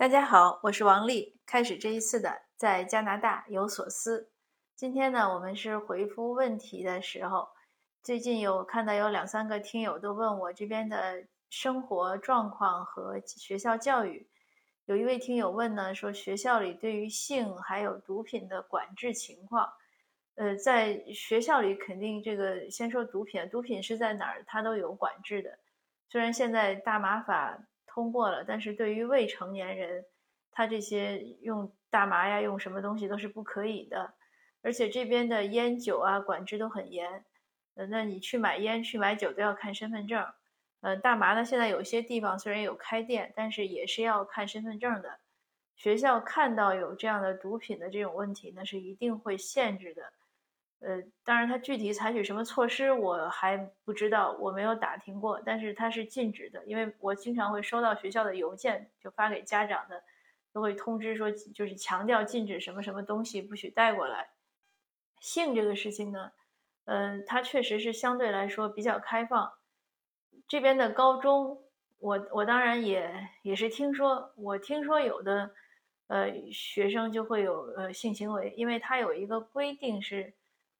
大家好，我是王丽。开始这一次的在加拿大有所思。今天呢，我们是回复问题的时候。最近有看到有两三个听友都问我这边的生活状况和学校教育。有一位听友问呢，说学校里对于性还有毒品的管制情况。呃，在学校里肯定这个先说毒品，毒品是在哪儿，它都有管制的。虽然现在大麻法。通过了，但是对于未成年人，他这些用大麻呀，用什么东西都是不可以的。而且这边的烟酒啊管制都很严，呃，那你去买烟、去买酒都要看身份证。呃，大麻呢，现在有些地方虽然有开店，但是也是要看身份证的。学校看到有这样的毒品的这种问题，那是一定会限制的。呃，当然，他具体采取什么措施我还不知道，我没有打听过。但是他是禁止的，因为我经常会收到学校的邮件，就发给家长的，都会通知说，就是强调禁止什么什么东西不许带过来。性这个事情呢，嗯，它确实是相对来说比较开放。这边的高中，我我当然也也是听说，我听说有的呃学生就会有呃性行为，因为他有一个规定是。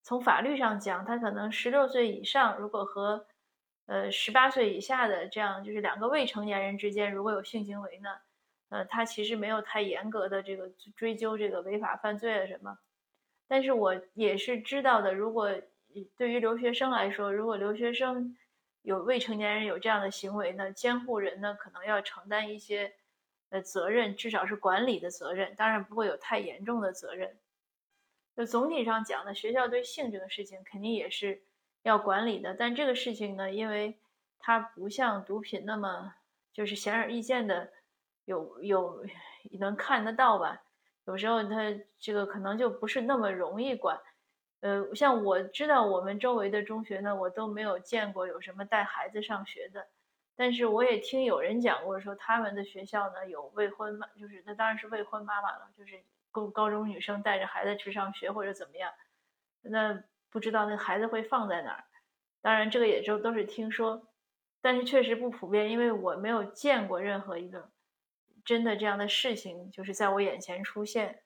从法律上讲，他可能十六岁以上，如果和呃十八岁以下的这样，就是两个未成年人之间如果有性行为呢，呃，他其实没有太严格的这个追究这个违法犯罪啊什么。但是我也是知道的，如果对于留学生来说，如果留学生有未成年人有这样的行为呢，监护人呢可能要承担一些呃责任，至少是管理的责任，当然不会有太严重的责任。就总体上讲呢，学校对性这个事情肯定也是要管理的。但这个事情呢，因为它不像毒品那么就是显而易见的有有能看得到吧。有时候它这个可能就不是那么容易管。呃，像我知道我们周围的中学呢，我都没有见过有什么带孩子上学的。但是我也听有人讲过，说他们的学校呢有未婚妈，就是那当然是未婚妈妈了，就是。高高中女生带着孩子去上学或者怎么样，那不知道那孩子会放在哪儿。当然，这个也就都是听说，但是确实不普遍，因为我没有见过任何一个真的这样的事情，就是在我眼前出现。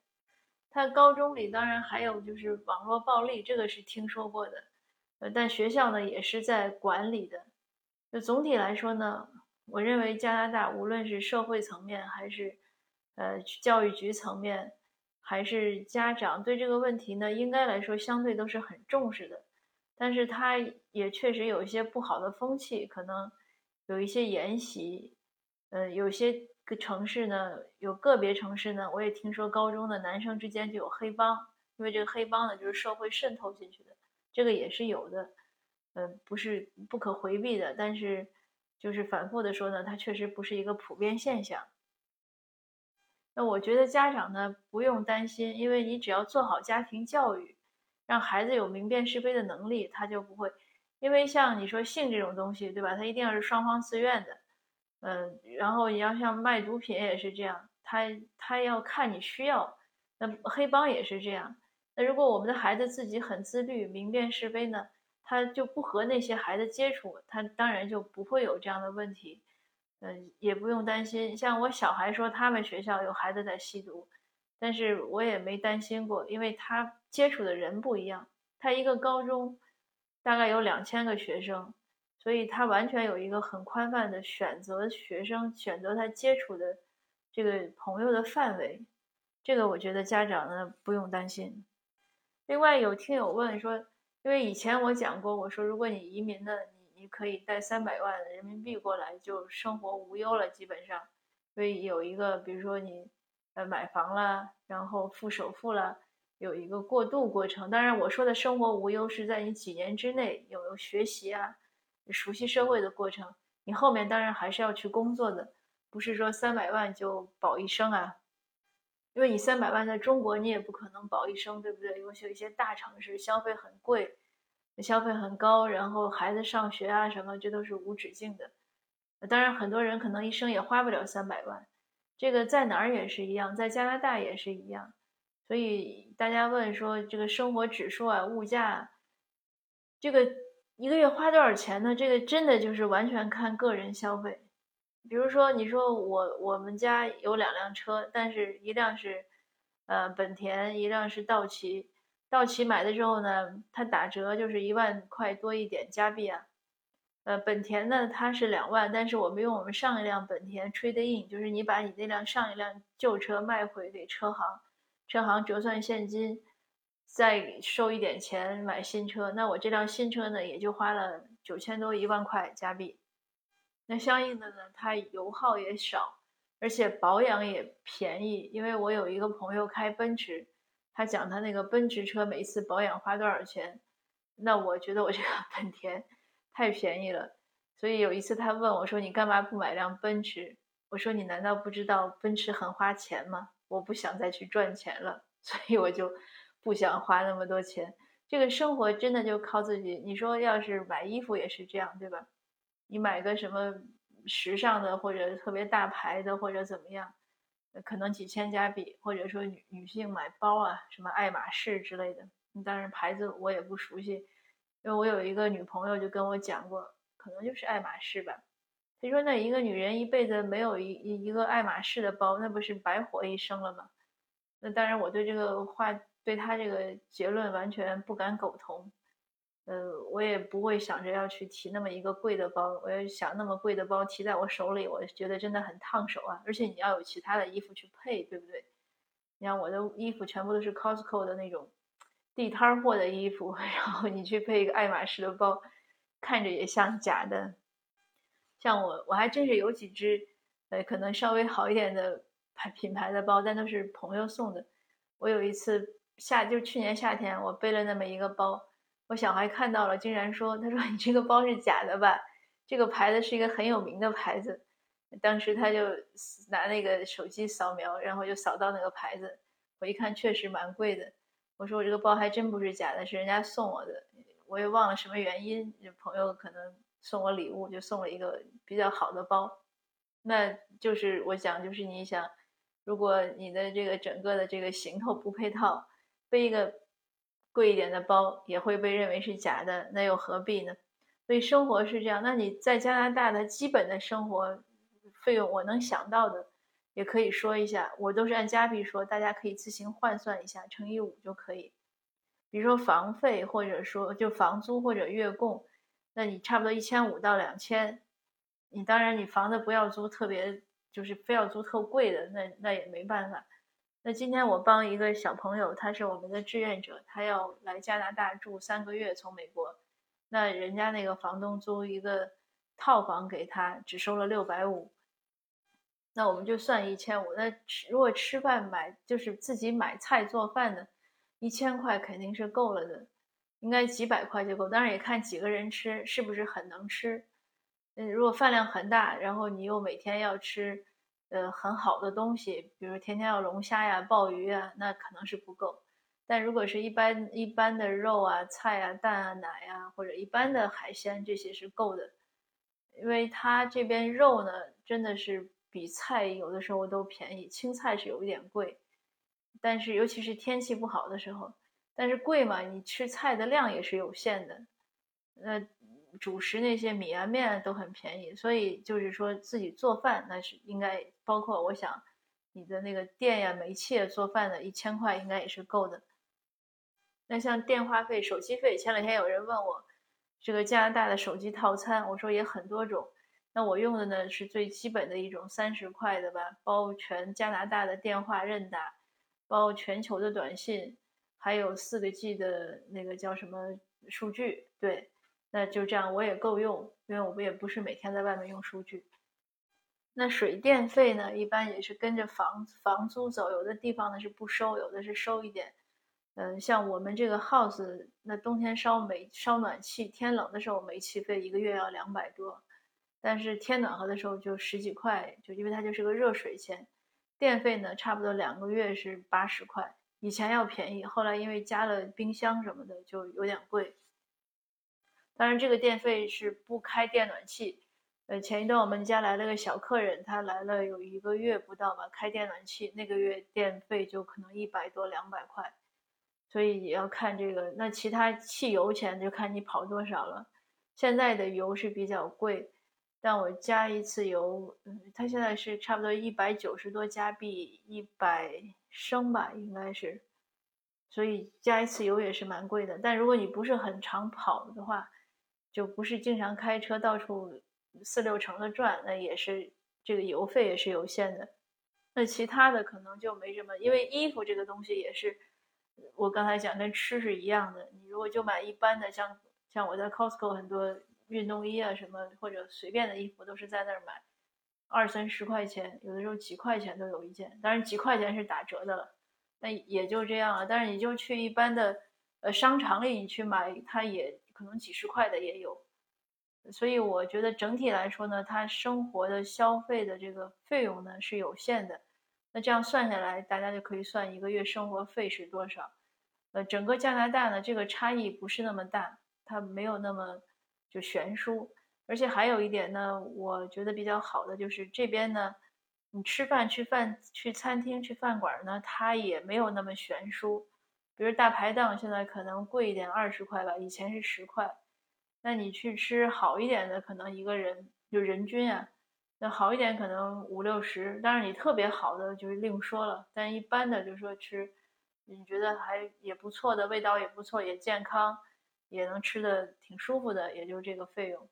他高中里当然还有就是网络暴力，这个是听说过的，呃，但学校呢也是在管理的。就总体来说呢，我认为加拿大无论是社会层面还是呃教育局层面。还是家长对这个问题呢，应该来说相对都是很重视的，但是他也确实有一些不好的风气，可能有一些沿袭，呃，有些个城市呢，有个别城市呢，我也听说高中的男生之间就有黑帮，因为这个黑帮呢就是社会渗透进去的，这个也是有的，嗯，不是不可回避的，但是就是反复的说呢，它确实不是一个普遍现象。那我觉得家长呢不用担心，因为你只要做好家庭教育，让孩子有明辨是非的能力，他就不会。因为像你说性这种东西，对吧？他一定要是双方自愿的，嗯，然后你要像卖毒品也是这样，他他要看你需要。那黑帮也是这样。那如果我们的孩子自己很自律、明辨是非呢，他就不和那些孩子接触，他当然就不会有这样的问题。嗯，也不用担心。像我小孩说，他们学校有孩子在吸毒，但是我也没担心过，因为他接触的人不一样。他一个高中大概有两千个学生，所以他完全有一个很宽泛的选择学生，选择他接触的这个朋友的范围。这个我觉得家长呢不用担心。另外有听友问说，因为以前我讲过，我说如果你移民的。你可以带三百万人民币过来，就生活无忧了，基本上，所以有一个，比如说你，呃，买房了，然后付首付了，有一个过渡过程。当然，我说的生活无忧是在你几年之内有学习啊，熟悉社会的过程。你后面当然还是要去工作的，不是说三百万就保一生啊，因为你三百万在中国你也不可能保一生，对不对？尤其有一些大城市消费很贵。消费很高，然后孩子上学啊什么，这都是无止境的。当然，很多人可能一生也花不了三百万，这个在哪儿也是一样，在加拿大也是一样。所以大家问说这个生活指数啊，物价，这个一个月花多少钱呢？这个真的就是完全看个人消费。比如说，你说我我们家有两辆车，但是一辆是呃本田，一辆是道奇。道奇买的时候呢，它打折就是一万块多一点加币啊。呃，本田呢它是两万，但是我们用我们上一辆本田 trade in，就是你把你那辆上一辆旧车卖回给车行，车行折算现金，再收一点钱买新车。那我这辆新车呢也就花了九千多一万块加币。那相应的呢，它油耗也少，而且保养也便宜。因为我有一个朋友开奔驰。他讲他那个奔驰车每次保养花多少钱，那我觉得我这个 本田太便宜了，所以有一次他问我说：“你干嘛不买辆奔驰？”我说：“你难道不知道奔驰很花钱吗？”我不想再去赚钱了，所以我就不想花那么多钱。这个生活真的就靠自己。你说要是买衣服也是这样，对吧？你买个什么时尚的或者特别大牌的或者怎么样？可能几千加币，或者说女女性买包啊，什么爱马仕之类的，当然牌子我也不熟悉，因为我有一个女朋友就跟我讲过，可能就是爱马仕吧。她说那一个女人一辈子没有一一个爱马仕的包，那不是白活一生了吗？那当然，我对这个话，对她这个结论完全不敢苟同。呃，我也不会想着要去提那么一个贵的包，我要想那么贵的包提在我手里，我觉得真的很烫手啊！而且你要有其他的衣服去配，对不对？你看我的衣服全部都是 Costco 的那种地摊货的衣服，然后你去配一个爱马仕的包，看着也像假的。像我，我还真是有几只，呃，可能稍微好一点的牌品牌的包，但都是朋友送的。我有一次夏，就去年夏天，我背了那么一个包。我小孩看到了，竟然说：“他说你这个包是假的吧？这个牌子是一个很有名的牌子。”当时他就拿那个手机扫描，然后就扫到那个牌子。我一看，确实蛮贵的。我说：“我这个包还真不是假的，是人家送我的。”我也忘了什么原因，朋友可能送我礼物，就送了一个比较好的包。那就是我想，就是你想，如果你的这个整个的这个行头不配套，背一个。贵一点的包也会被认为是假的，那又何必呢？所以生活是这样。那你在加拿大的基本的生活费用，我能想到的也可以说一下，我都是按加币说，大家可以自行换算一下，乘以五就可以。比如说房费，或者说就房租或者月供，那你差不多一千五到两千。你当然你房子不要租特别，就是非要租特贵的，那那也没办法。那今天我帮一个小朋友，他是我们的志愿者，他要来加拿大住三个月，从美国。那人家那个房东租一个套房给他，只收了六百五。那我们就算一千五。那吃如果吃饭买就是自己买菜做饭的，一千块肯定是够了的，应该几百块就够。当然也看几个人吃是不是很能吃。嗯，如果饭量很大，然后你又每天要吃。呃，很好的东西，比如天天要龙虾呀、鲍鱼啊，那可能是不够。但如果是一般一般的肉啊、菜啊、蛋啊、奶啊，或者一般的海鲜，这些是够的。因为它这边肉呢，真的是比菜有的时候都便宜。青菜是有一点贵，但是尤其是天气不好的时候，但是贵嘛，你吃菜的量也是有限的。那。主食那些米啊面都很便宜，所以就是说自己做饭那是应该包括我想你的那个电呀煤气做饭的一千块应该也是够的。那像电话费、手机费，前两天有人问我这个加拿大的手机套餐，我说也很多种。那我用的呢是最基本的一种三十块的吧，包全加拿大的电话任打，包全球的短信，还有四个 G 的那个叫什么数据，对。那就这样，我也够用，因为我们也不是每天在外面用数据。那水电费呢，一般也是跟着房房租走，有的地方呢是不收，有的是收一点。嗯，像我们这个 house，那冬天烧煤烧暖气，天冷的时候煤气费一个月要两百多，但是天暖和的时候就十几块，就因为它就是个热水钱。电费呢，差不多两个月是八十块，以前要便宜，后来因为加了冰箱什么的，就有点贵。当然，这个电费是不开电暖气。呃，前一段我们家来了个小客人，他来了有一个月不到吧，开电暖气，那个月电费就可能一百多两百块。所以也要看这个。那其他汽油钱就看你跑多少了。现在的油是比较贵，但我加一次油，嗯，它现在是差不多一百九十多加币一百升吧，应该是，所以加一次油也是蛮贵的。但如果你不是很常跑的话，就不是经常开车到处四六成的转，那也是这个油费也是有限的。那其他的可能就没什么，因为衣服这个东西也是，我刚才讲跟吃是一样的。你如果就买一般的，像像我在 Costco 很多。运动衣啊，什么或者随便的衣服都是在那儿买，二三十块钱，有的时候几块钱都有一件。当然几块钱是打折的了，那也就这样了。但是你就去一般的呃商场里你去买，它也可能几十块的也有。所以我觉得整体来说呢，他生活的消费的这个费用呢是有限的。那这样算下来，大家就可以算一个月生活费是多少。呃，整个加拿大呢，这个差异不是那么大，它没有那么。就悬殊，而且还有一点呢，我觉得比较好的就是这边呢，你吃饭去饭去餐厅去饭馆呢，它也没有那么悬殊。比如大排档现在可能贵一点，二十块吧，以前是十块。那你去吃好一点的，可能一个人就人均啊，那好一点可能五六十。当然你特别好的就是另说了，但一般的就是说吃，你觉得还也不错的，味道也不错，也健康。也能吃的挺舒服的，也就这个费用。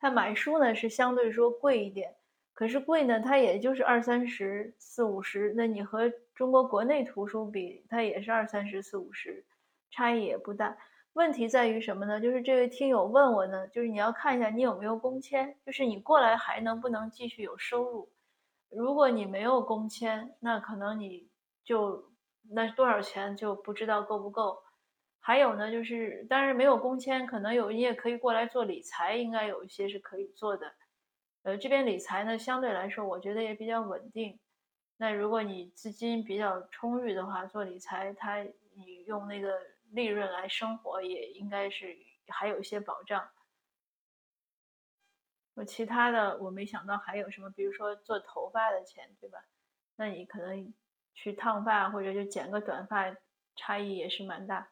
他买书呢是相对说贵一点，可是贵呢，它也就是二三十、四五十。那你和中国国内图书比，它也是二三十、四五十，差异也不大。问题在于什么呢？就是这位听友问我呢，就是你要看一下你有没有工签，就是你过来还能不能继续有收入。如果你没有工签，那可能你就那多少钱就不知道够不够。还有呢，就是当然没有工签，可能有你也可以过来做理财，应该有一些是可以做的。呃，这边理财呢，相对来说我觉得也比较稳定。那如果你资金比较充裕的话，做理财，它你用那个利润来生活，也应该是还有一些保障。我其他的我没想到还有什么，比如说做头发的钱，对吧？那你可能去烫发或者就剪个短发，差异也是蛮大。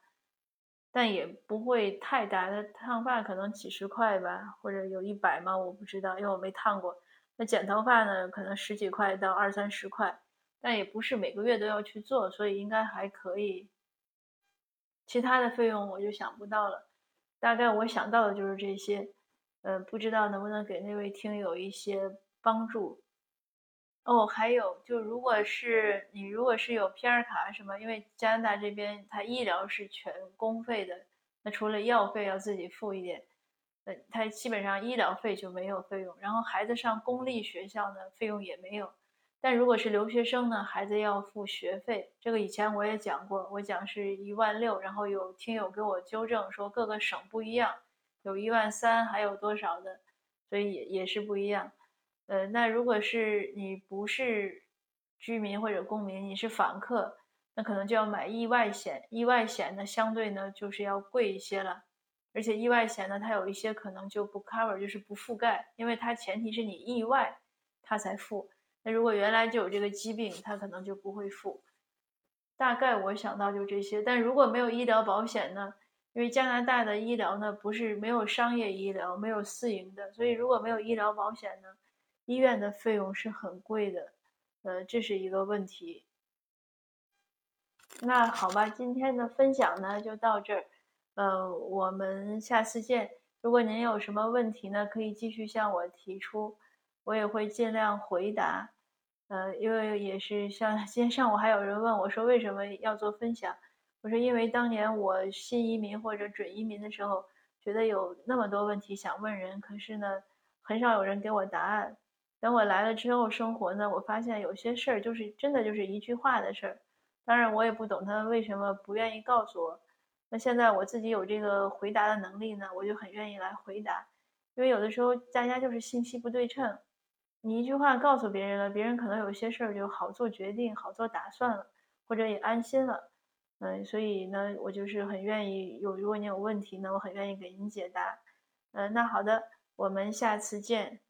但也不会太大，那烫发可能几十块吧，或者有一百吗？我不知道，因为我没烫过。那剪头发呢，可能十几块到二三十块，但也不是每个月都要去做，所以应该还可以。其他的费用我就想不到了，大概我想到的就是这些，呃，不知道能不能给那位听友一些帮助。哦，还有就如果是你如果是有 PR 卡什么，因为加拿大这边它医疗是全公费的，那除了药费要自己付一点，呃，它基本上医疗费就没有费用。然后孩子上公立学校呢，费用也没有。但如果是留学生呢，孩子要付学费，这个以前我也讲过，我讲是一万六，然后有听友给我纠正说各个省不一样，有一万三，还有多少的，所以也也是不一样。呃，那如果是你不是居民或者公民，你是访客，那可能就要买意外险。意外险呢，相对呢就是要贵一些了，而且意外险呢，它有一些可能就不 cover，就是不覆盖，因为它前提是你意外，它才付。那如果原来就有这个疾病，它可能就不会付。大概我想到就这些，但如果没有医疗保险呢？因为加拿大的医疗呢，不是没有商业医疗，没有私营的，所以如果没有医疗保险呢？医院的费用是很贵的，呃，这是一个问题。那好吧，今天的分享呢就到这儿，呃，我们下次见。如果您有什么问题呢，可以继续向我提出，我也会尽量回答。呃，因为也是像 今天上午还有人问我说为什么要做分享，我说因为当年我新移民或者准移民的时候，觉得有那么多问题想问人，可是呢，很少有人给我答案。等我来了之后生活呢，我发现有些事儿就是真的就是一句话的事儿。当然我也不懂他为什么不愿意告诉我。那现在我自己有这个回答的能力呢，我就很愿意来回答。因为有的时候大家就是信息不对称，你一句话告诉别人了，别人可能有些事儿就好做决定、好做打算了，或者也安心了。嗯，所以呢，我就是很愿意有，如果你有问题呢，我很愿意给您解答。嗯，那好的，我们下次见。